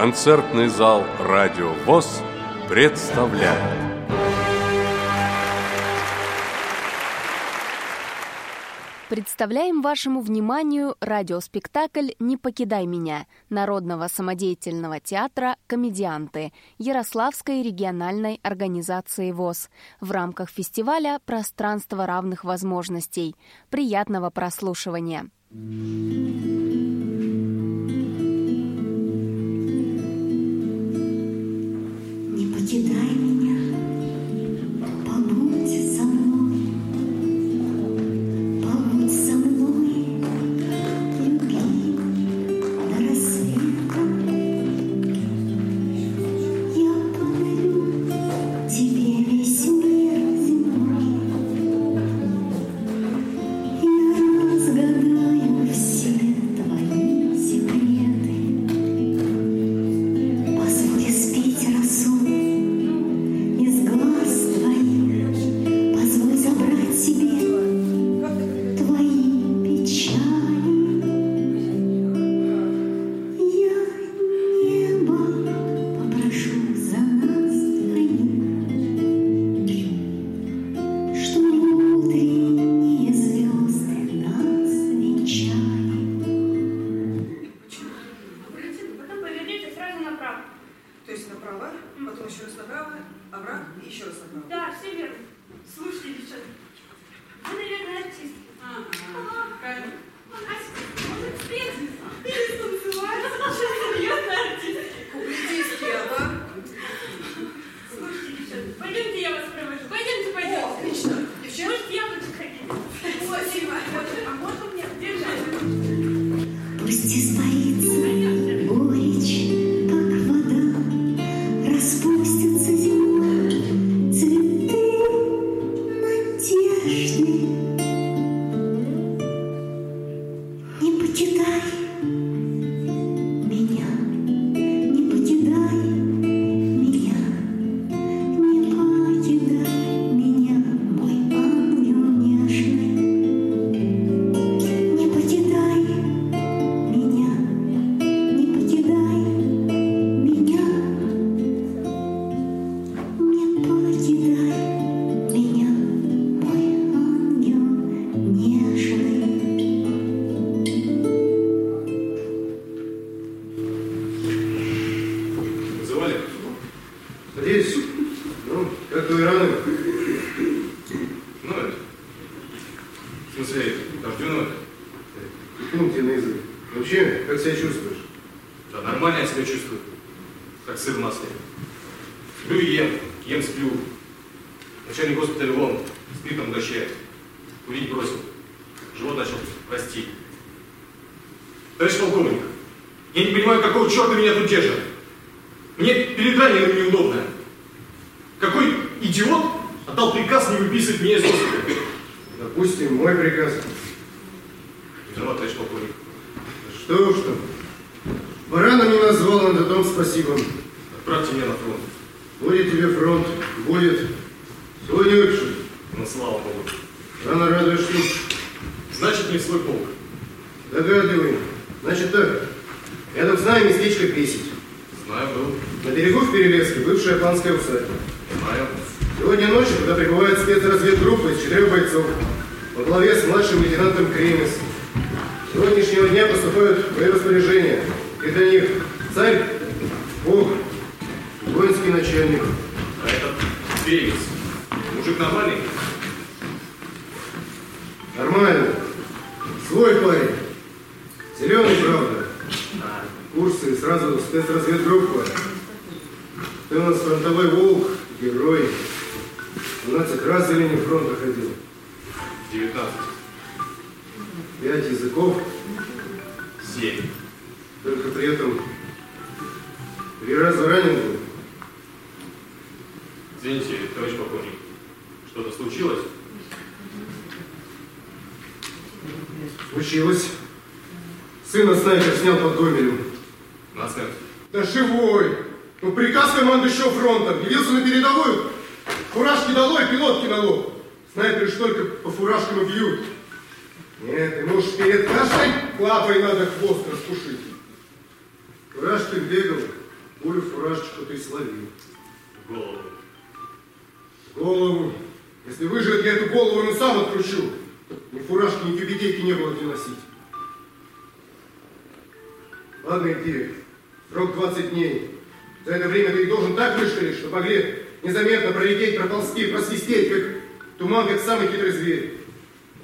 Концертный зал «Радио ВОЗ» представляет. Представляем вашему вниманию радиоспектакль «Не покидай меня» Народного самодеятельного театра «Комедианты» Ярославской региональной организации ВОЗ в рамках фестиваля «Пространство равных возможностей». Приятного прослушивания!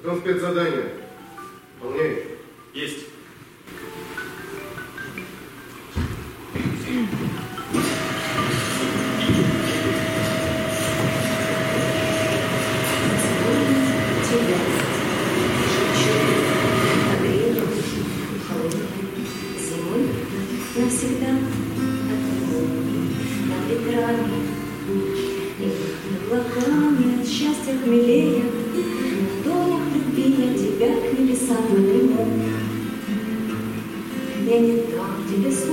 Потом спецзадание. Выполняй. Есть. this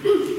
Thank you.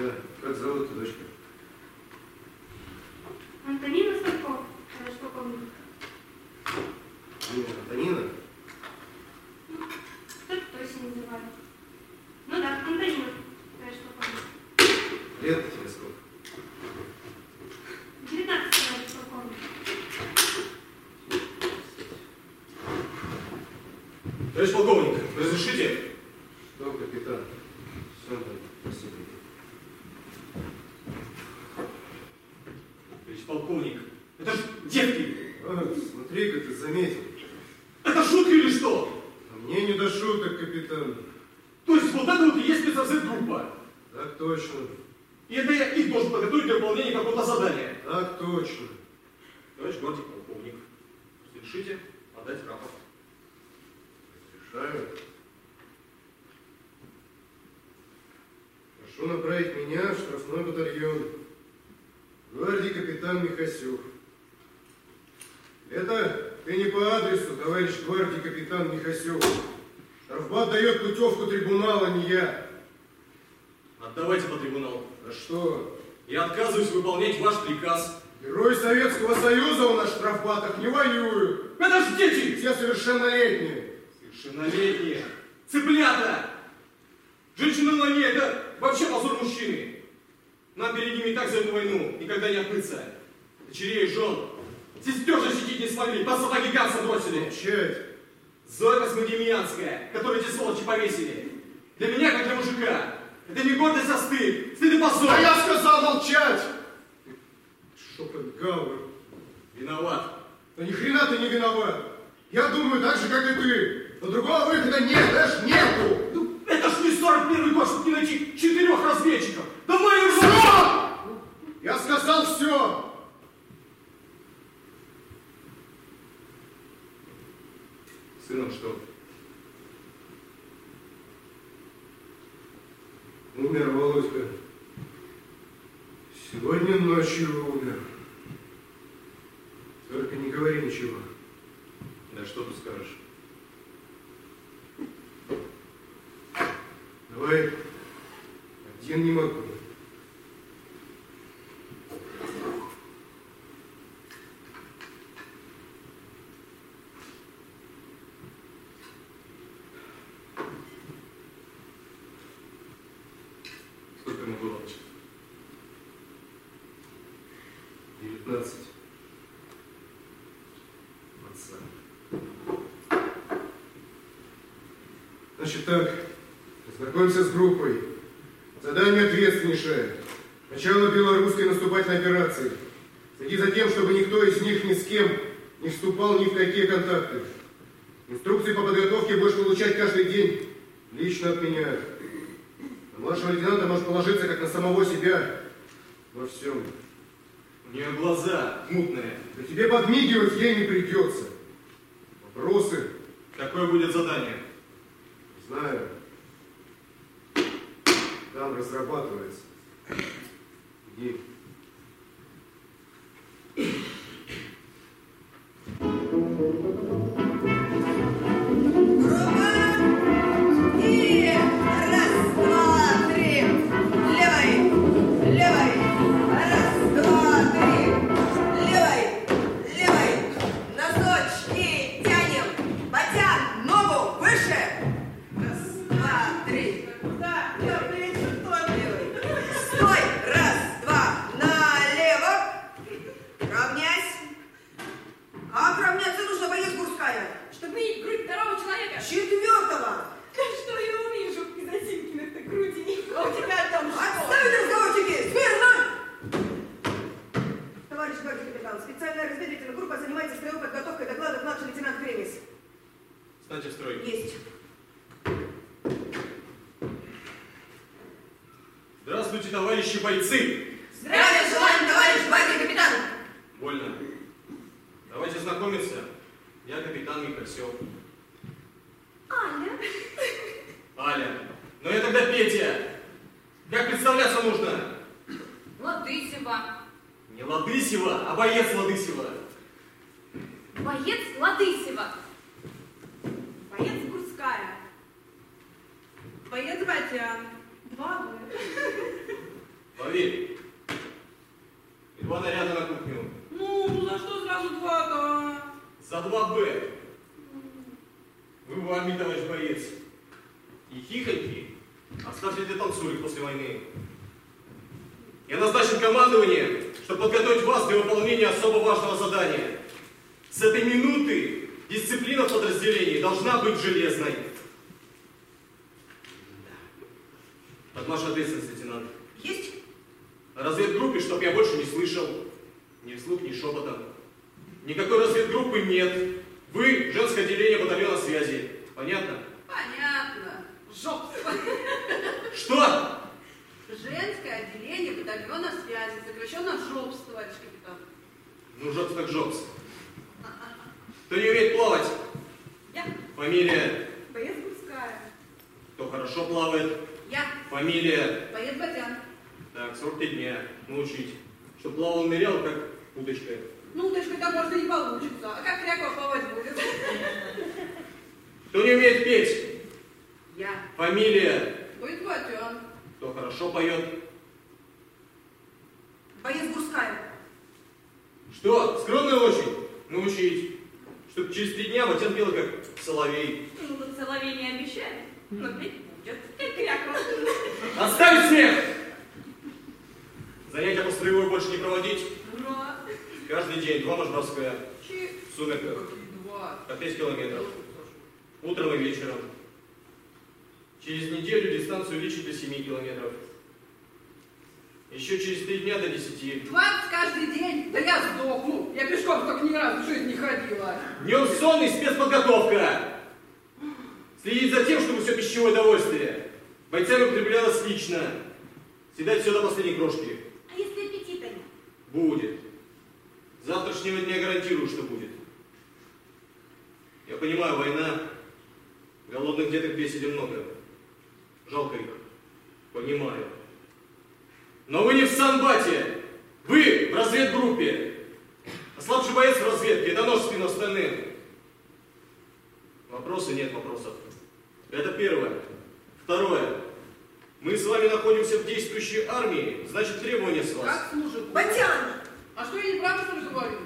Да, как зовут дочка? Антонина Сладков, товарищ полковник. Имя Антонина? Кто точно называли? Ну да, Антонина, товарищ полковник. Лет тебе сколько? 19, товарищ полковник. Товарищ полковник, разрешите? Что, капитан? Все, да, спасибо. Товарищ полковник, это ж девки! А, смотри-ка, ты заметил. Это шутка или что? А мне не до шуток, капитан. То есть вот это вот и есть спецразведгруппа? Так точно, И это я их должен подготовить для выполнения какого-то задания? так точно. Товарищ гвардии полковник, разрешите подать рапорт? Решаю. Прошу направить меня в штрафной батальон. Гвардии капитан Михасюк. Это ты не по адресу, товарищ гвардии капитан Михасюк. Штрафбат дает путевку трибунала, не я. Отдавайте по трибуналу. А что? Я отказываюсь выполнять ваш приказ. Герои Советского Союза у нас в штрафбатах не воюют. Подождите! Все совершеннолетние. Совершеннолетние. Цыплята! Женщина на войне – это вообще позор мужчины. Нам перед ними и так за эту войну никогда не отмыться. Дочерей, жен, сестер защитить не смогли, по сапоги гамса бросили. Молчать. Зоя Космодемьянская, которую эти сволочи повесили. Для меня, как для мужика, это не гордость, а стыд. Стыд и позор. А я сказал молчать! Шепот Гауэр. Виноват. Да ни хрена ты не виноват. Я думаю так же, как и ты. Но другого выхода нет, даже нету. Ну, это ж не 41 год, чтобы не найти четырех разведчиков. Да мою руку! Стоп! Я сказал все. Сыном что? Умер Володька. Сегодня ночью умер. Только не говори ничего. Да что ты скажешь? Давай. Один не могу. Сколько ему было? 19. Отца. Значит так, познакомься с группой. Задание ответственнейшее. Начало белорусской наступательной операции. Следи за тем, чтобы никто из них ни с кем не вступал ни в какие контакты. Инструкции по подготовке будешь получать каждый день. Лично от меня. На младшего лейтенанта можешь положиться как на самого себя во всем. У нее глаза мутные. Да тебе подмигивать ей не придется. Вопросы? Какое будет задание? Знаю. Там разрабатывается. И не умеет петь? Я. Фамилия. Батян. Кто хорошо поет? Боец Гурская. Что? Скромная очень? Научить. Чтоб через три дня Батян пел, как соловей. Ну, тут соловей не обещали, но петь будет. Кряква. Отставить смех! Занятия по строевой больше не проводить. Ура. Каждый день два мажбровская. Чи. В сумерках. Два. По 5 километров. Утром и вечером. Через неделю дистанцию увеличить до 7 километров. Еще через три дня до 10. 20 каждый день. Да я сдохну. Я пешком только ни разу в жизни не ходила. Днем сон и спецподготовка. Следить за тем, чтобы все пищевое удовольствие. Бойцами употреблялось лично. Съедать все до последней крошки. А если аппетита нет? Будет. С завтрашнего дня гарантирую, что будет. Я понимаю, война. Голодных деток в беседе много. Жалко их. Понимаю. Но вы не в санбате. Вы в разведгруппе. А слабший боец в разведке. Это нож в спину остальным. Вопросы нет вопросов. Это первое. Второе. Мы с вами находимся в действующей армии, значит требования с вас. Как служит? Батян! А что я не правду что ли говорю?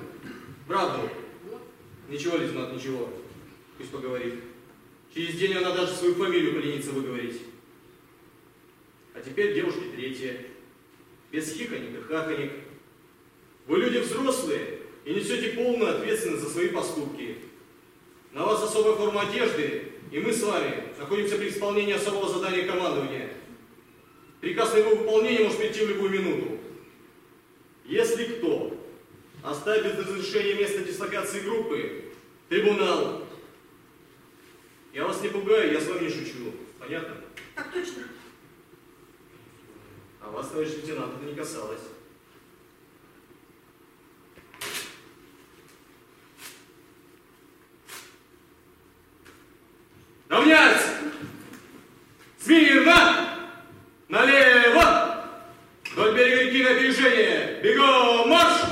Правду. Вот. Ничего, лейтенант, ничего. Пусть поговорит. Через день она даже свою фамилию поленится выговорить. А теперь девушки третья. Без хихонек и хахонек. Вы люди взрослые и несете полную ответственность за свои поступки. На вас особая форма одежды, и мы с вами находимся при исполнении особого задания командования. Приказ на его выполнение может прийти в любую минуту. Если кто оставит без разрешения место дислокации группы, трибунал. Я вас не пугаю, я с вами не шучу. Понятно? Так точно. А вас, товарищ лейтенант, это не касалось. Равнять! Смирно! Налево! Вдоль берега реки на опережение! Бегом марш!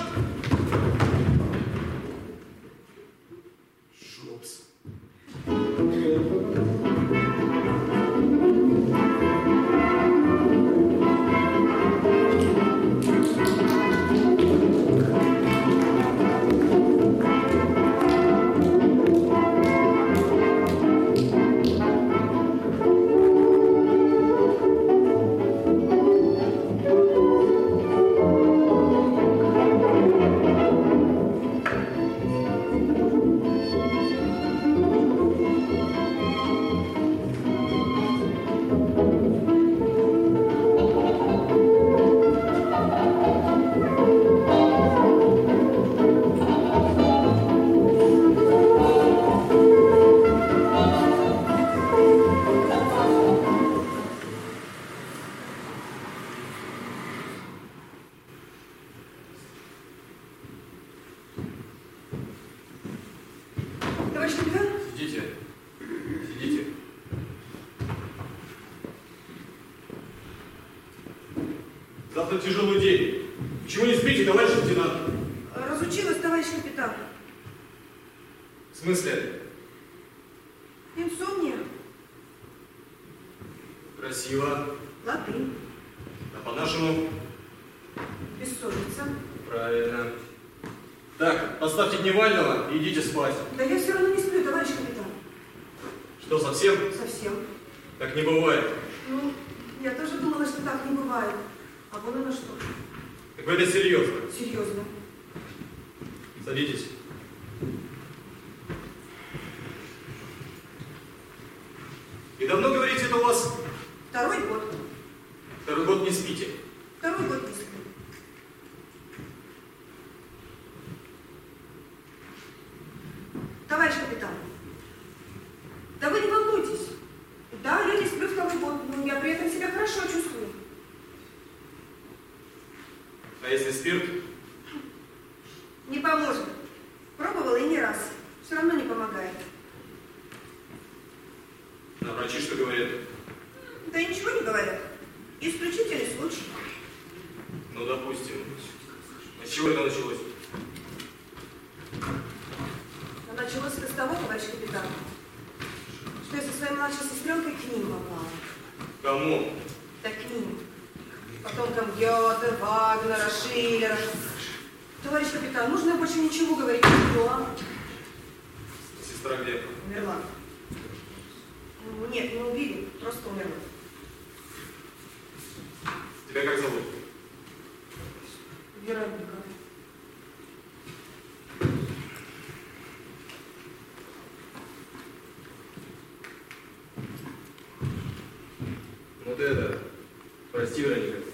Это, прости, Вероника.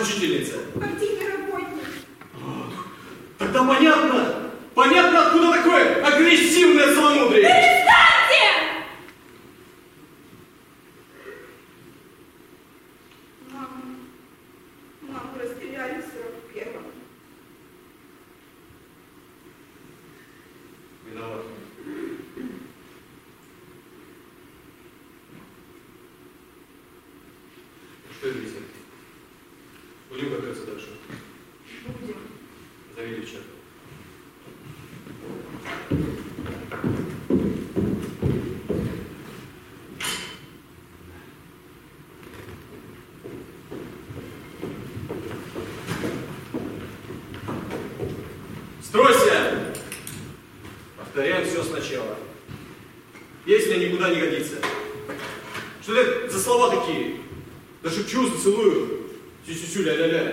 Учительница. Партийный работник. Тогда понятно, объяснение никуда не годится. Что это за слова такие? Да шепчу, зацелую. Сю-сю-сю, ля-ля-ля.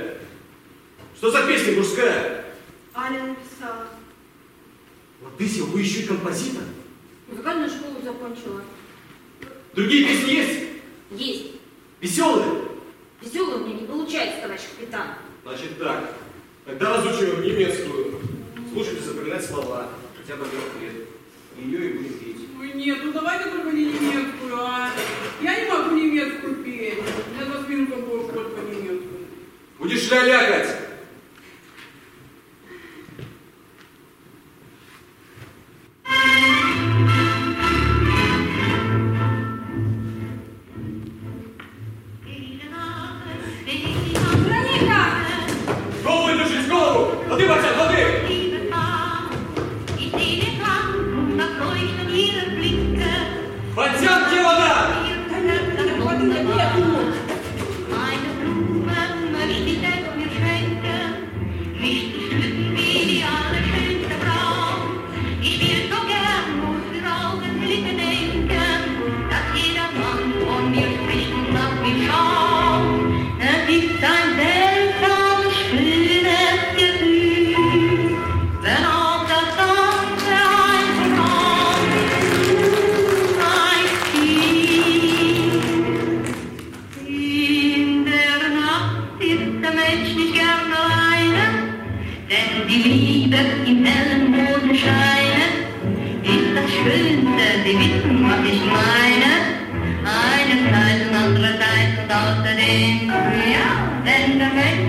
aus den Grünen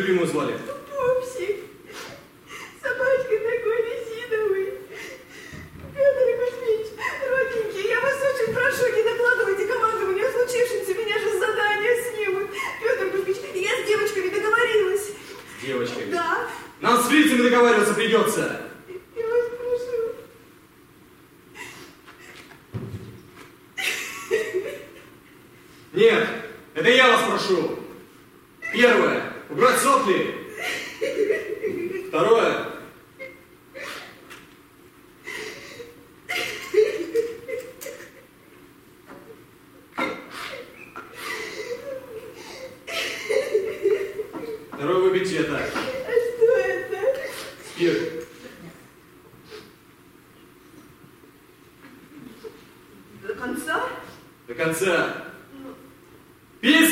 по-любимому звали? конца. Пей!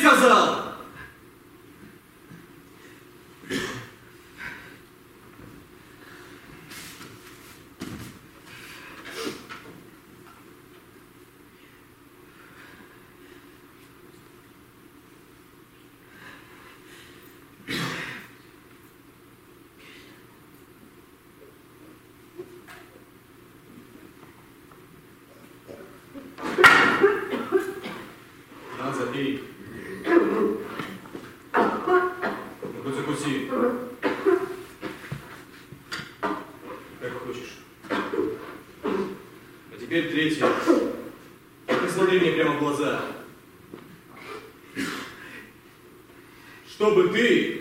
пути. Как хочешь. А теперь третье. Посмотри мне прямо в глаза. Чтобы ты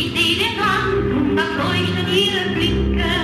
Ich sehe den Wagen, da leuchten ihre Blicke.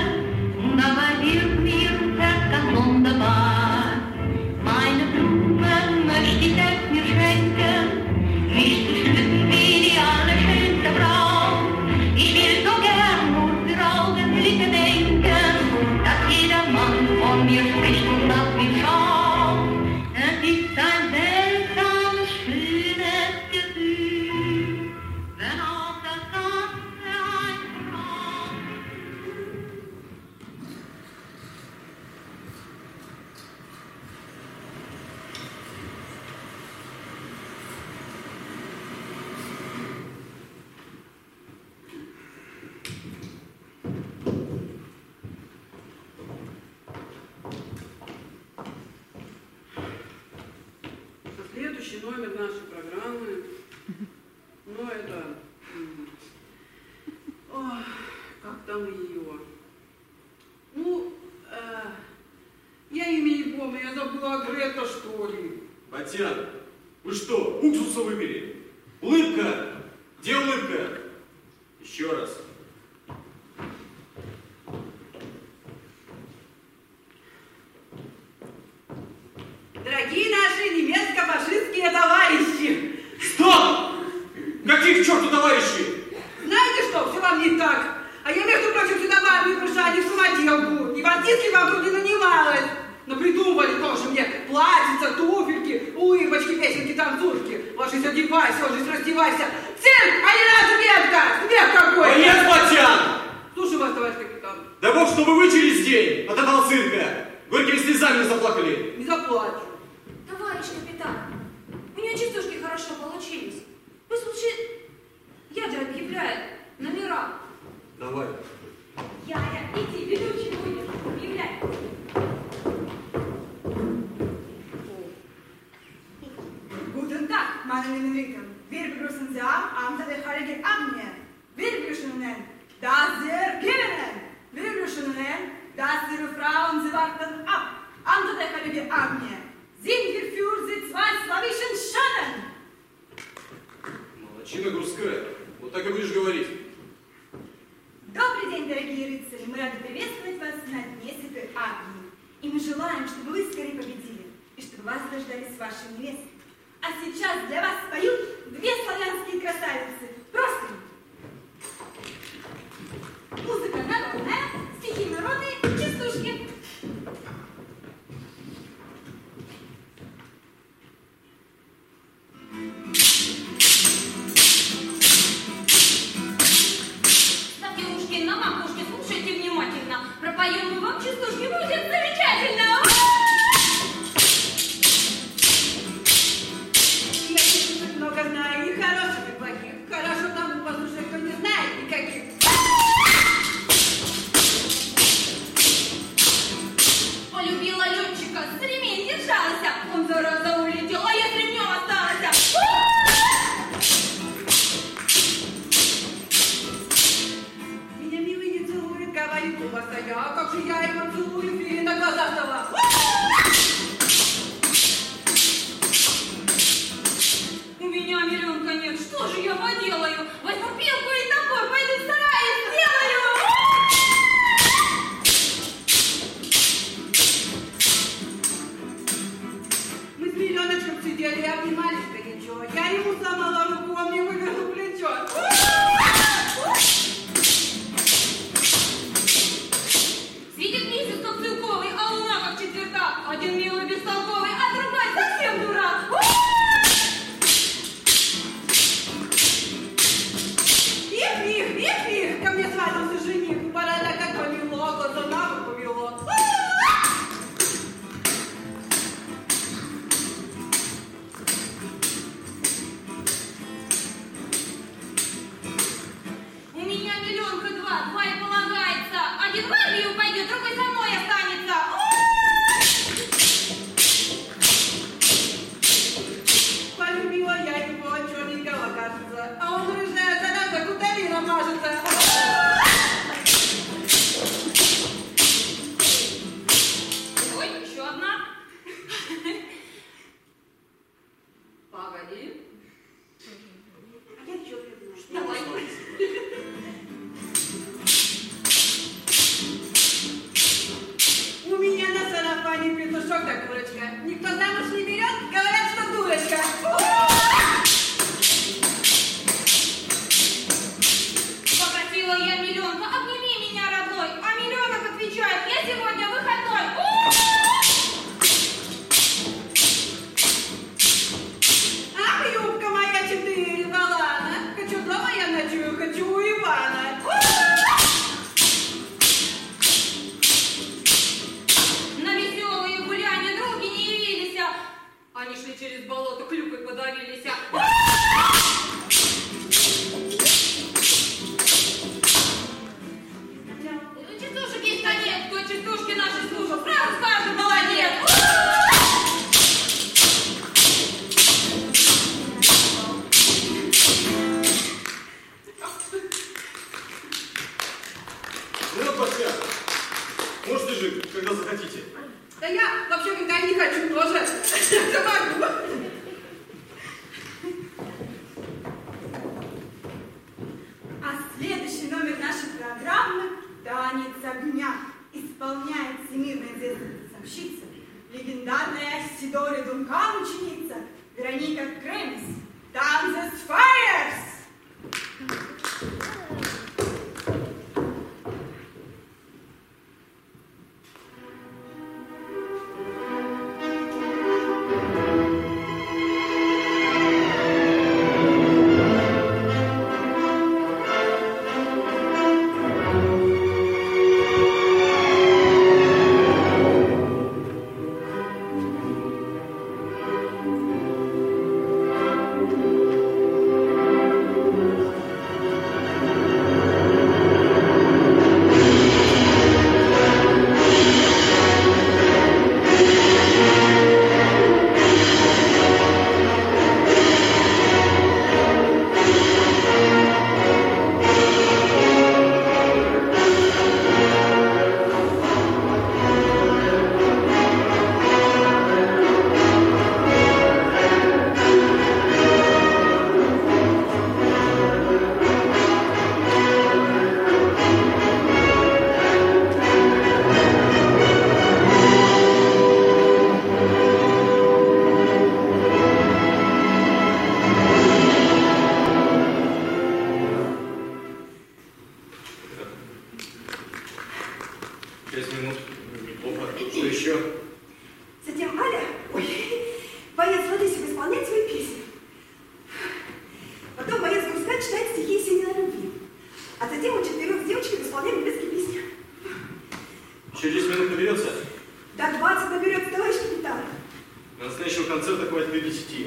следующего концерта хватит до 10.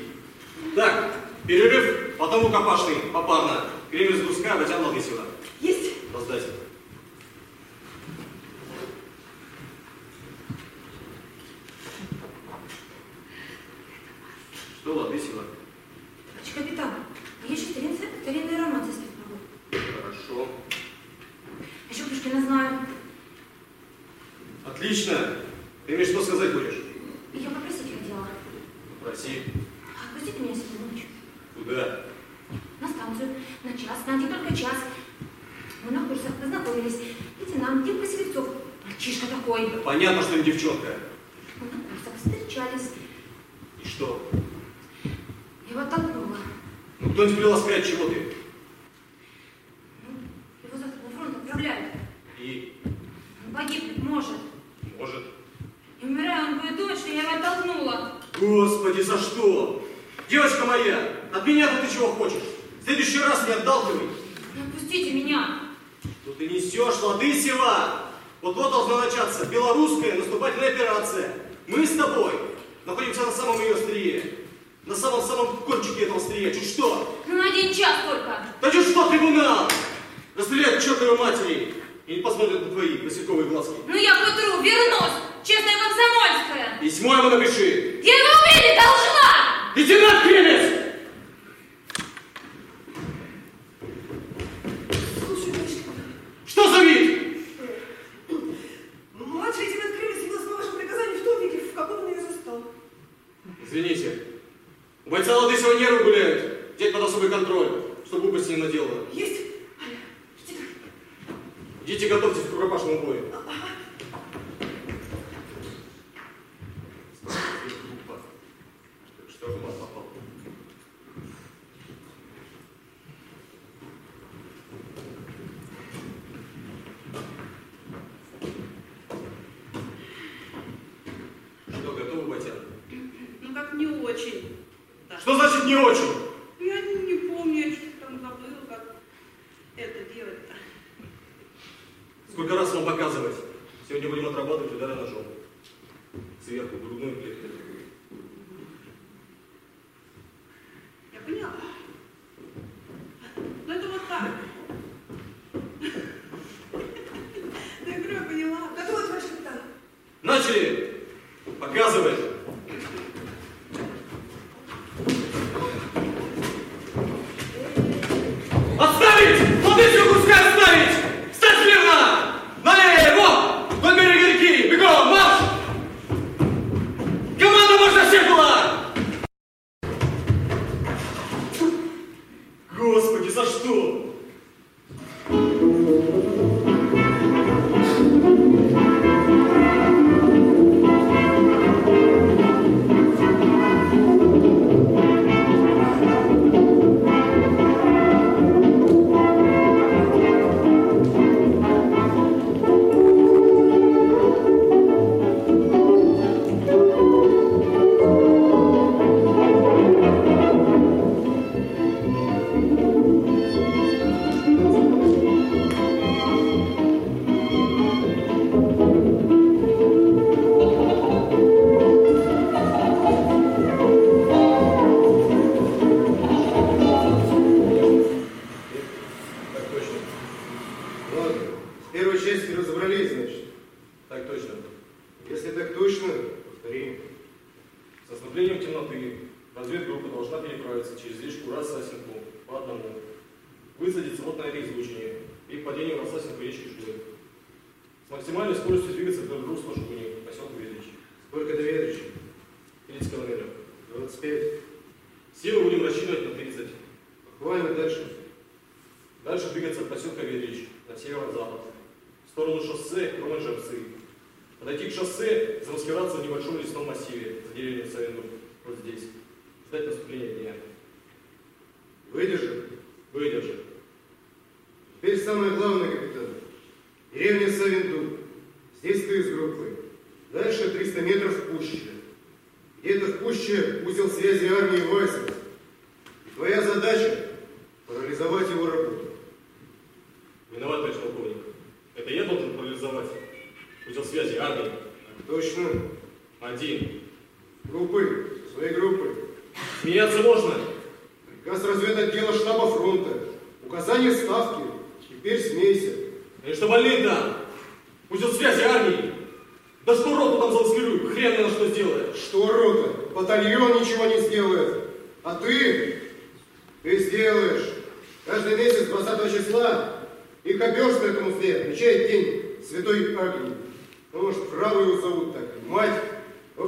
Так, перерыв, потому копашный, попарно. Кремень с Гурска, Батян Логосева. Есть. Раздайте. good.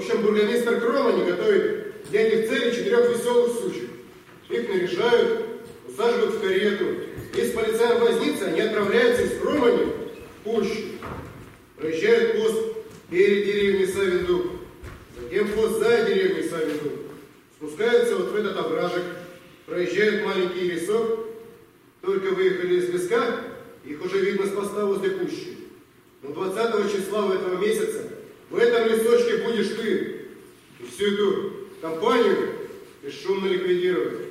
Общем, бургомистр Кромани готовит для них цели четырех веселых сучек. Их наряжают, усаживают в карету. И с полицаем возницы они отправляются из Кромани в пущу. Проезжают пост перед деревней Савиндук, затем пост за деревней Савиндук. Спускаются вот в этот овражек, проезжают маленький лесок, только выехали из леска, их уже видно с поста возле пущи. Но 20 числа в этого месяца в этом лесочке будешь ты. И всю эту компанию бесшумно ликвидировать.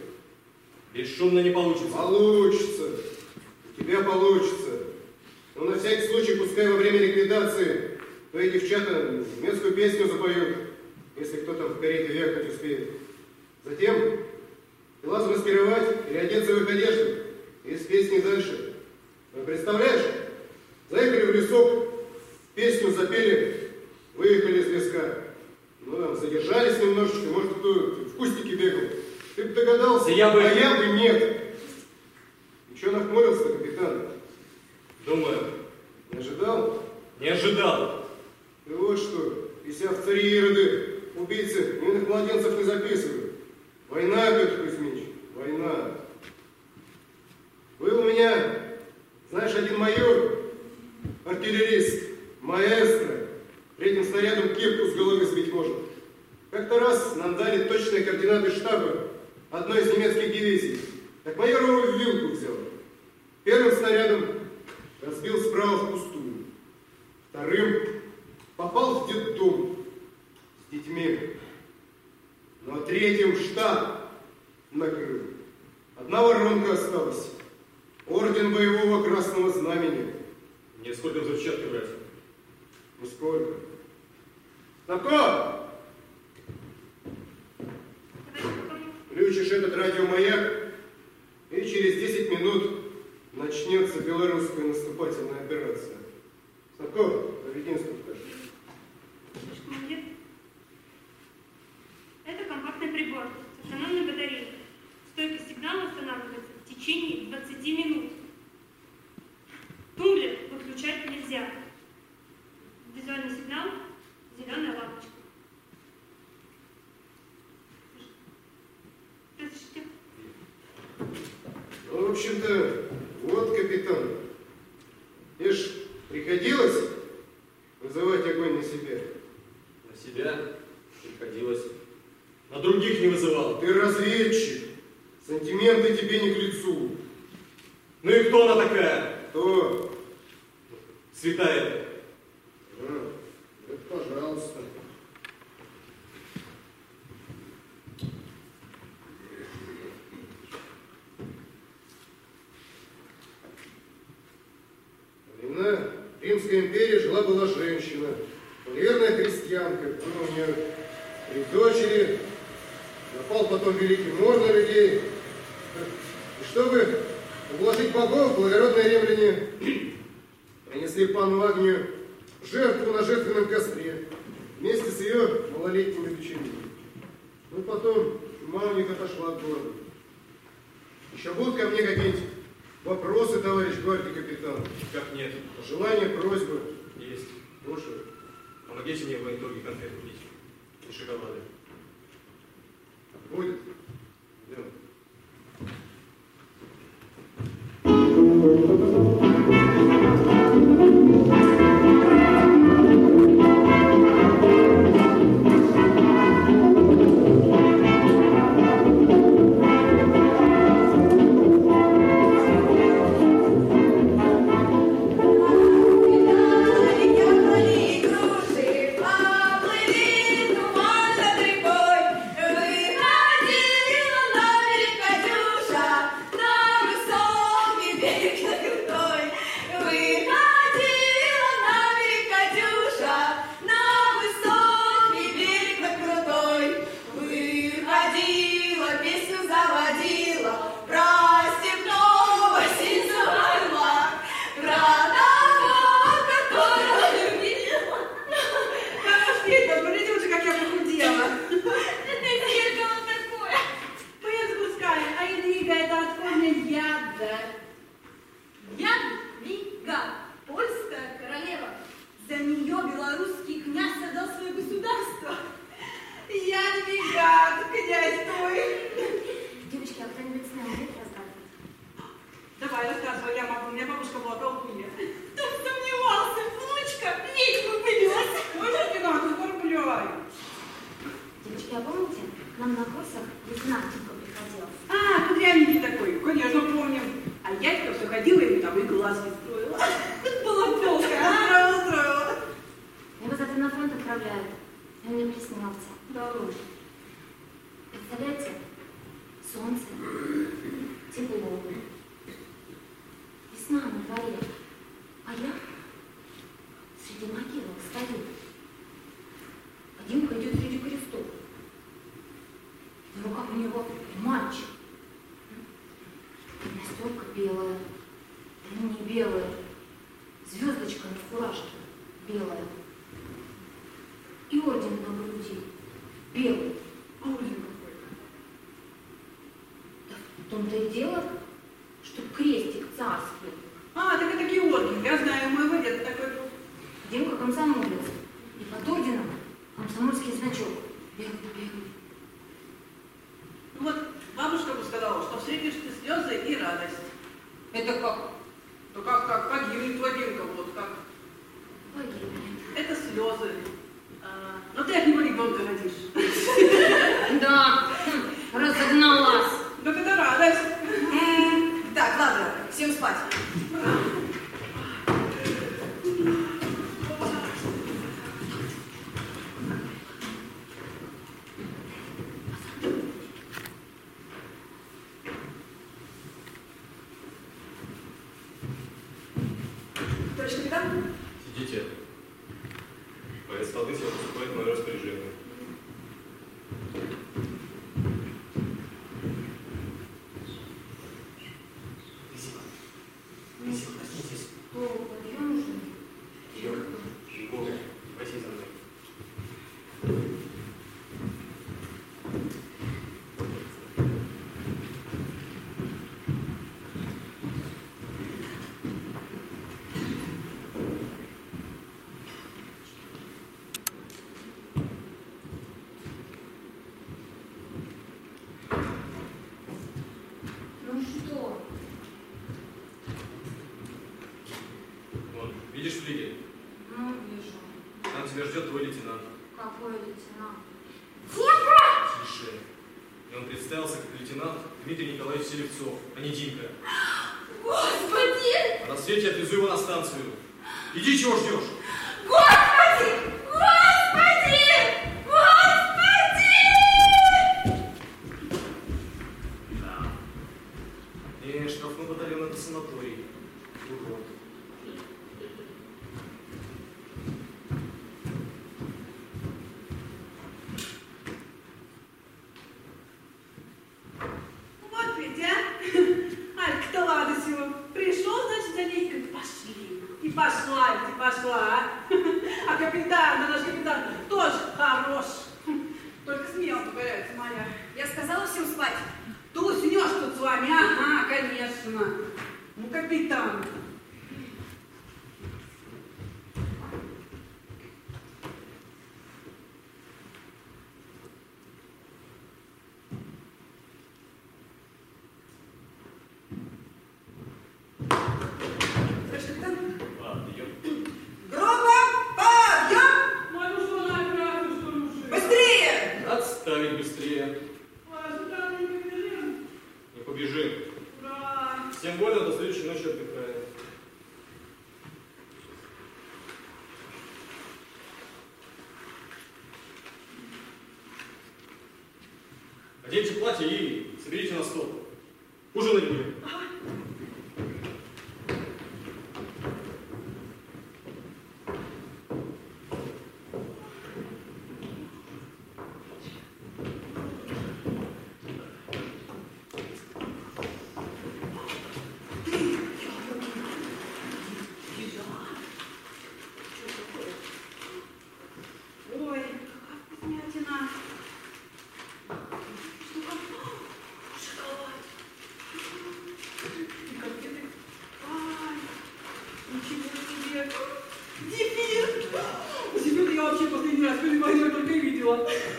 Бесшумно не получится. Получится. У тебя получится. Но на всякий случай, пускай во время ликвидации твои девчата немецкую песню запоют, если кто там в карете вякнуть успеет. Затем дела замаскировать, переодеться в их одежду и с песней дальше. Ну, представляешь? Заехали в лесок, песню запели, выехали из леска. Ну, там, задержались немножечко, может, кто в кустике бегал. Ты бы догадался, Да я бы- а я бы нет. И что нахмурился, капитан? Думаю, Не ожидал? не ожидал. Ты вот что, себя в цари Ироды, убийцы, невинных младенцев не записывают. Война, Петр Кузьмич, война. Был у меня, знаешь, один майор, артиллерист, маэстро, третьим снарядом кепку с головы сбить может. Как-то раз нам дали точные координаты штаба одной из немецких дивизий. Так майор его в вилку взял. Первым снарядом разбил справа в пустую. Вторым попал в детдом с детьми. Ну а третьим штаб накрыл. Одна воронка осталась. Орден боевого красного знамени. Мне сколько взрывчатки брать? Ну сколько? Славко! Включишь этот радиомаяк, и через 10 минут начнется белорусская наступательная операция. Славко, поведи инструктаж. Командир, это компактный прибор с автономной батареей. Стойкость сигнала устанавливается в течение 20 минут. Тумблер выключать нельзя. Визуальный сигнал Зеленая лампочка. Ну, в общем-то, вот, капитан, мне ж приходилось вызывать огонь на себя. На себя приходилось. На других не вызывал. Ты разведчик. Сантименты тебе не к лицу. Ну и кто она такая? Кто? Святая. Пожалуйста. Времена Римской империи жила-была женщина, верная христианка, была у нее три дочери, напал потом великий мор людей. И чтобы уложить богов, благородные римляне принесли пану Агнию жертву на жертвенном костре вместе с ее малолетними дочерьми. Ну потом маленько отошла от города. Еще будут ко мне какие-нибудь вопросы, товарищ гвардии капитан? Как нет. Желания, просьбы? Есть. Слушаю. Помогите мне в военторге конфет купить. И шоколады. Будет. Дело. Thank you. food чего ждешь? Господи! Господи! Господи! Да. Не, штрафной батальон это санаторий. Урод. Вот ведь, а? Алька-то Ладосева. Пришел, значит, за ней говорит, пошли. И пошла, и пошла, а? А капитан, да наш капитан, тоже хорош. Только смело говорят, моя. Я сказала всем спать. Ты уснешь тут с вами? Ага, конечно. Ну, капитан. Товарищ капитан, Подъем. Громко подъем! Ой, ну что, наоборот, что ли, уже? Быстрее! Отставить быстрее. Ой, сюда мы не побежим. Не побежим. Ура! Всем вольно до следующей ночи отдыхаем. Оденьте платье и соберите на стол. Ужинать будем. Ой, какая вкуснятина. Что там? Шоколад. И конфеты. Ай, ничего себе. Зефир. Зефир я вообще последний раз перед войной только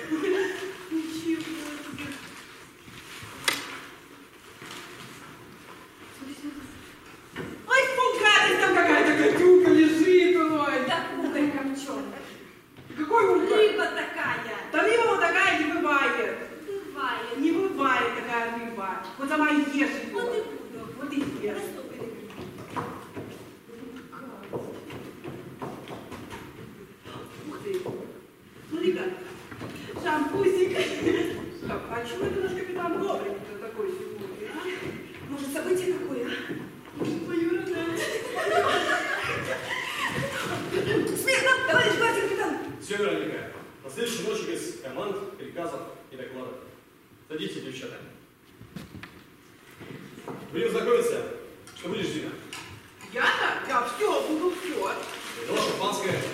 шампанское.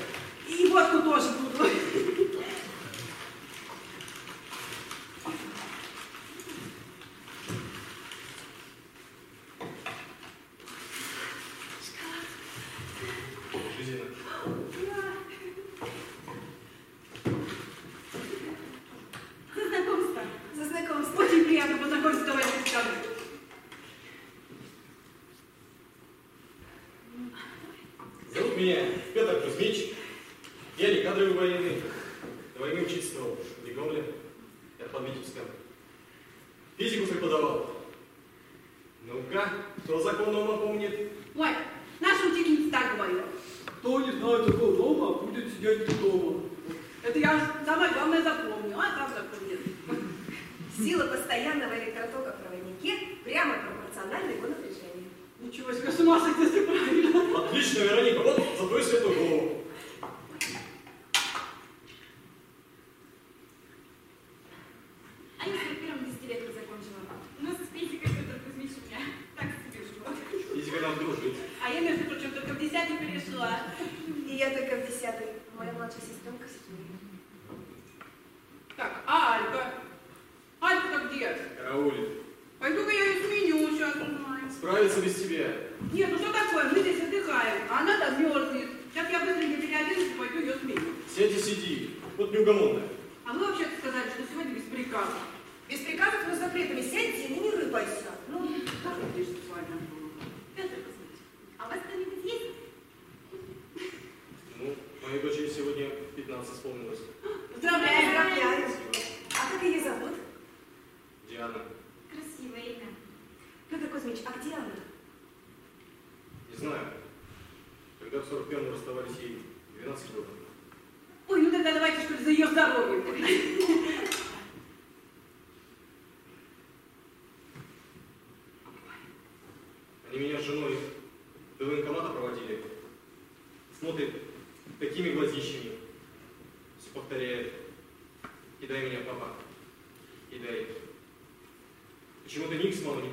Почему-то Никс мама не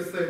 just say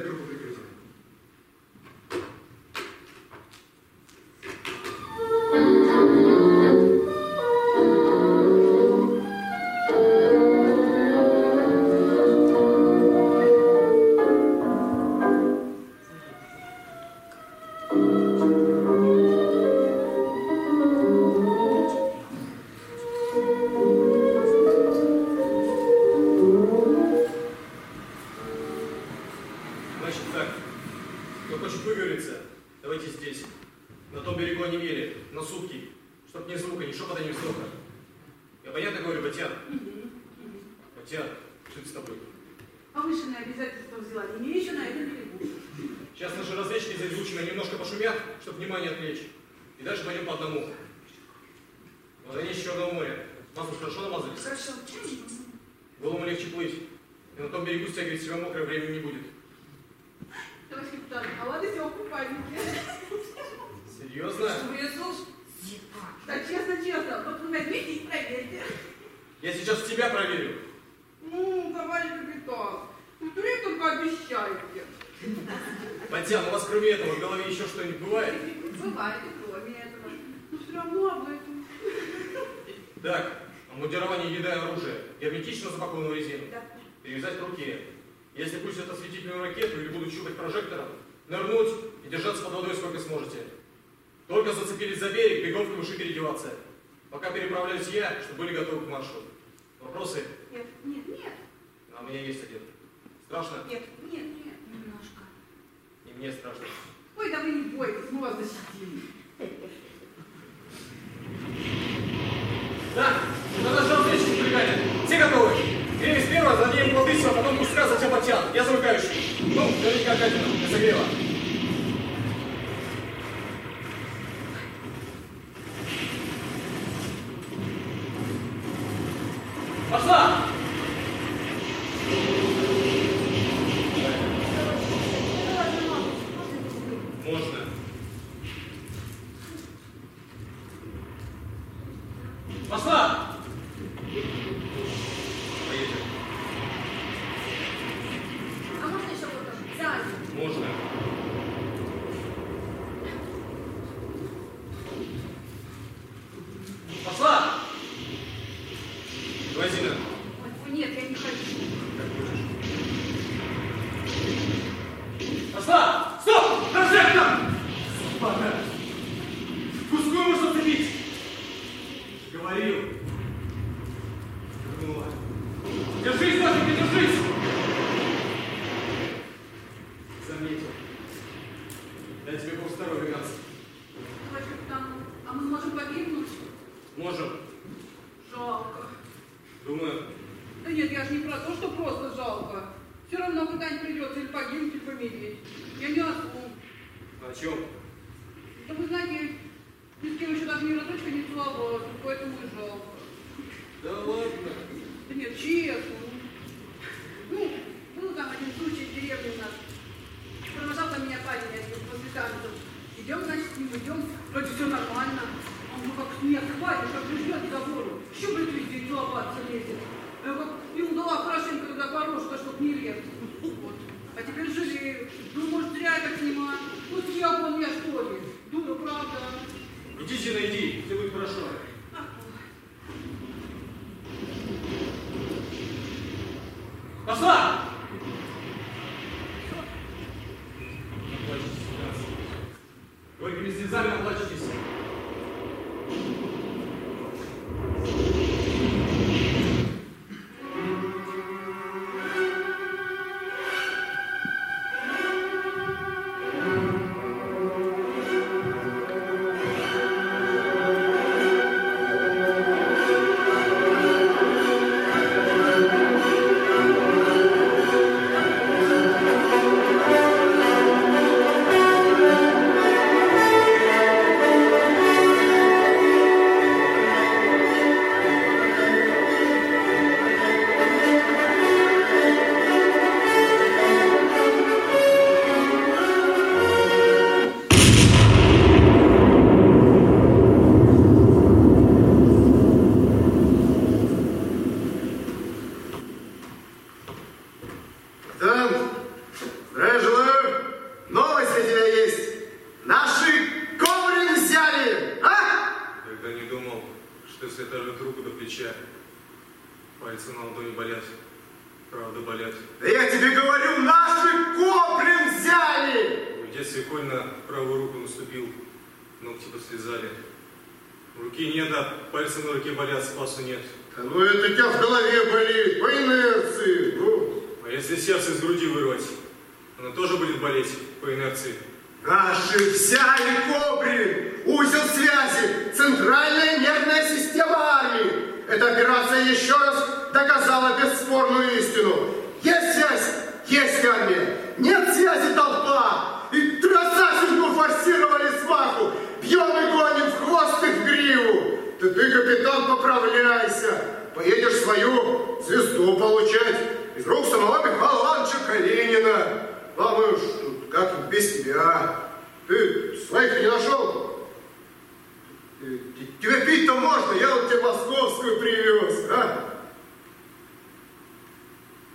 Думаю... Да нет, я же не про то, что просто жалко. Все равно когда-нибудь придется или погибнуть, или помереть. Я не осу. О чем? Да вы знаете, ни с кем еще даже ни разочка не целовалась, поэтому и жалко. Да ладно. Да нет, честно. Ну, был там один случай в деревне у нас. Провожал там меня парень, я после танцев. Идем, значит, с ним идем. Вроде все нормально. Он ну как, нет, хватит, Идите найди. Ты ты, капитан, поправляйся. Поедешь свою звезду получать. Из рук самого Михаила Ивановича Калинина. Думаешь, тут как без тебя. Ты своих не нашел? Э, Тебе пить-то можно, я вот тебе московскую привез, а?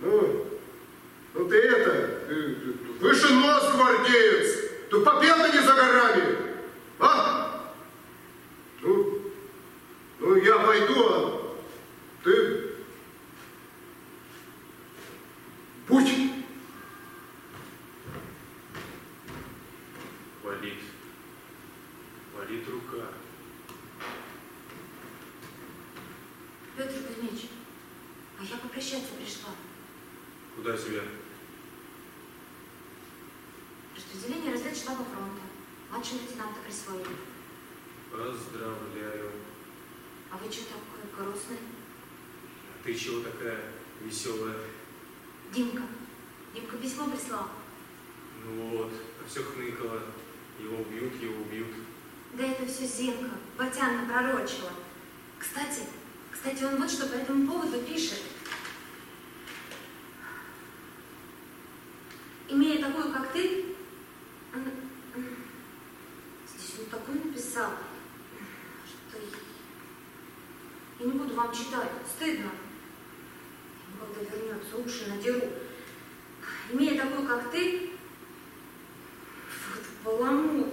Ну, ну ты это, ты- ты выше нос, гвардеец. Тут победа не за горами, а? Ну, я пойду, а ты путь. Болит. Болит рука. Петр Кузьмич, а я попрощаться пришла. Куда тебя? Распределение разведштаба фронта. Младшего лейтенанта присвоили. Поздравляю. А вы что такой грустный? А ты чего такая веселая? Димка. Димка письмо прислал. Ну вот, а все хныкало. Его убьют, его убьют. Да это все Зинка. Батян напророчила. Кстати, кстати, он вот что по этому поводу пишет. Имея такую, как ты, м, здесь он такой написал, что я не буду вам читать, стыдно. Когда вернется, уши надеру. Имея такую, как ты, вот баламут.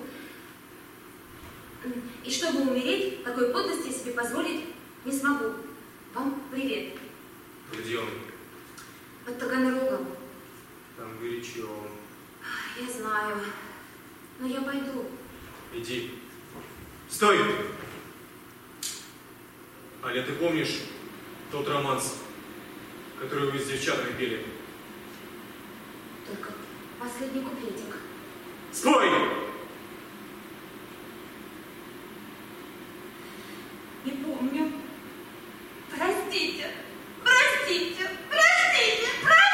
И чтобы умереть, такой подлости себе позволить не смогу. Вам привет. Где он? Под Таганрогом. Там горячо. Я знаю. Но я пойду. Иди. Стой! Аля, ты помнишь тот романс, который вы с девчатами пели? Только последний куплетик. Спой! Не помню. Простите. Простите. Простите. Простите.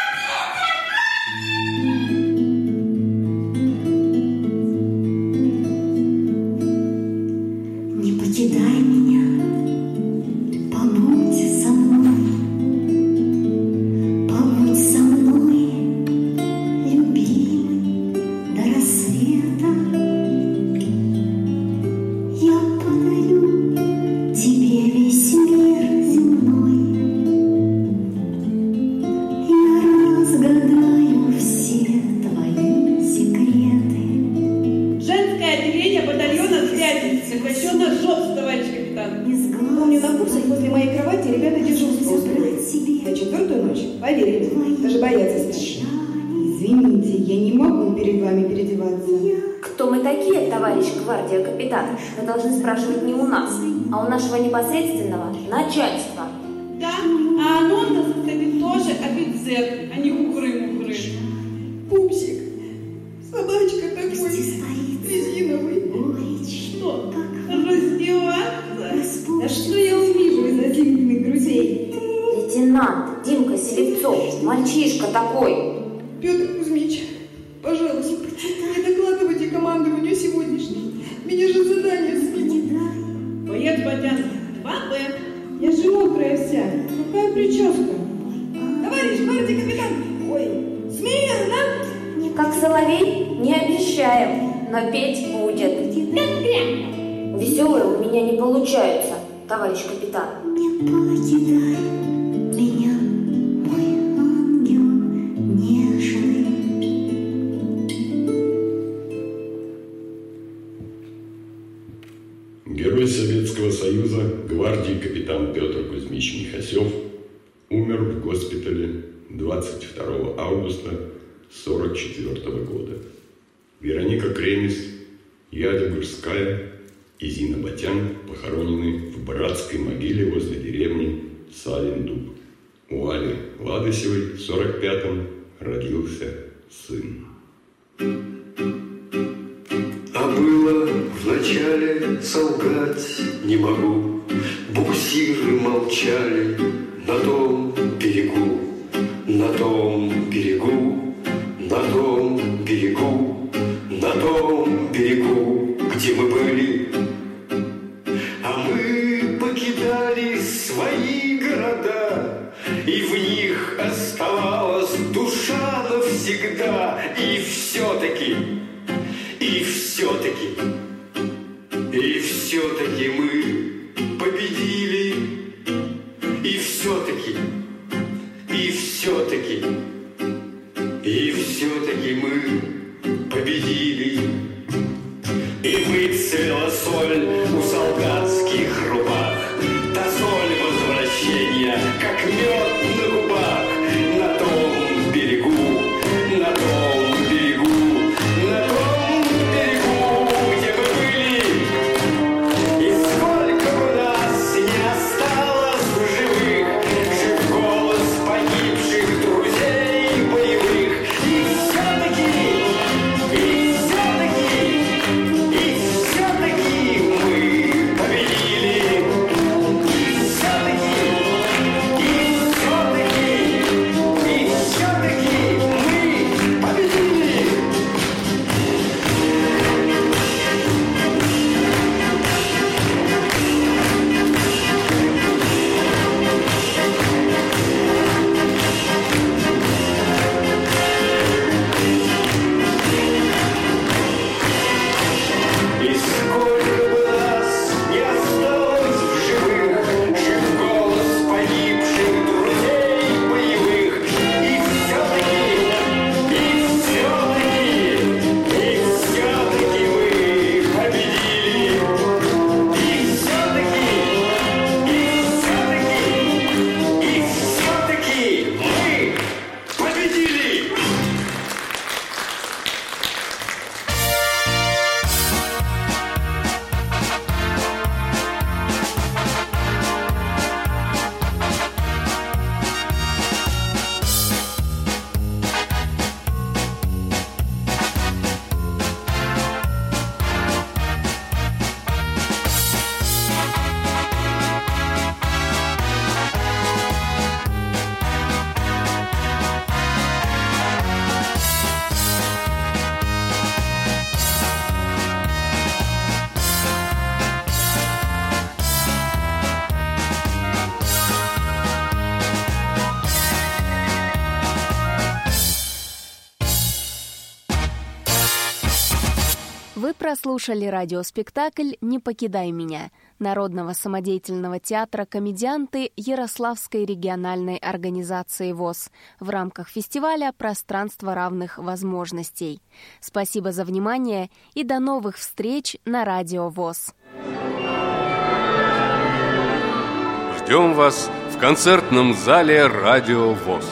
слушали радиоспектакль «Не покидай меня» Народного самодеятельного театра комедианты Ярославской региональной организации ВОЗ в рамках фестиваля «Пространство равных возможностей». Спасибо за внимание и до новых встреч на Радио ВОЗ. Ждем вас в концертном зале «Радио ВОЗ».